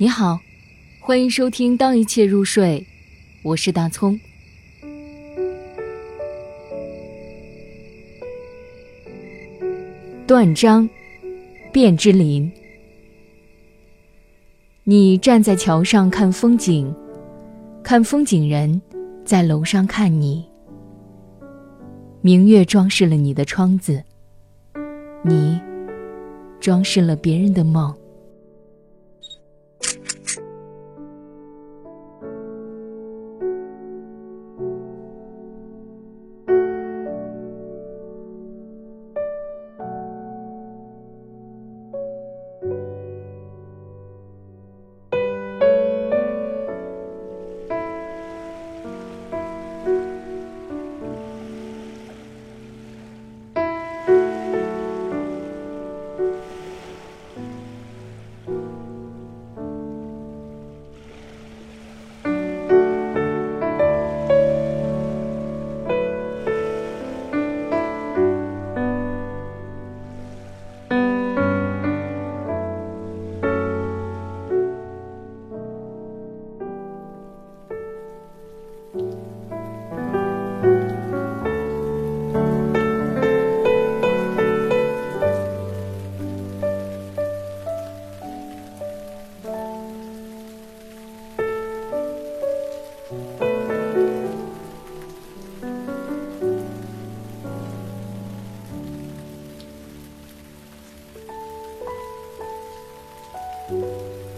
你好，欢迎收听《当一切入睡》，我是大葱。断章，卞之琳。你站在桥上看风景，看风景人在楼上看你。明月装饰了你的窗子，你装饰了别人的梦。Música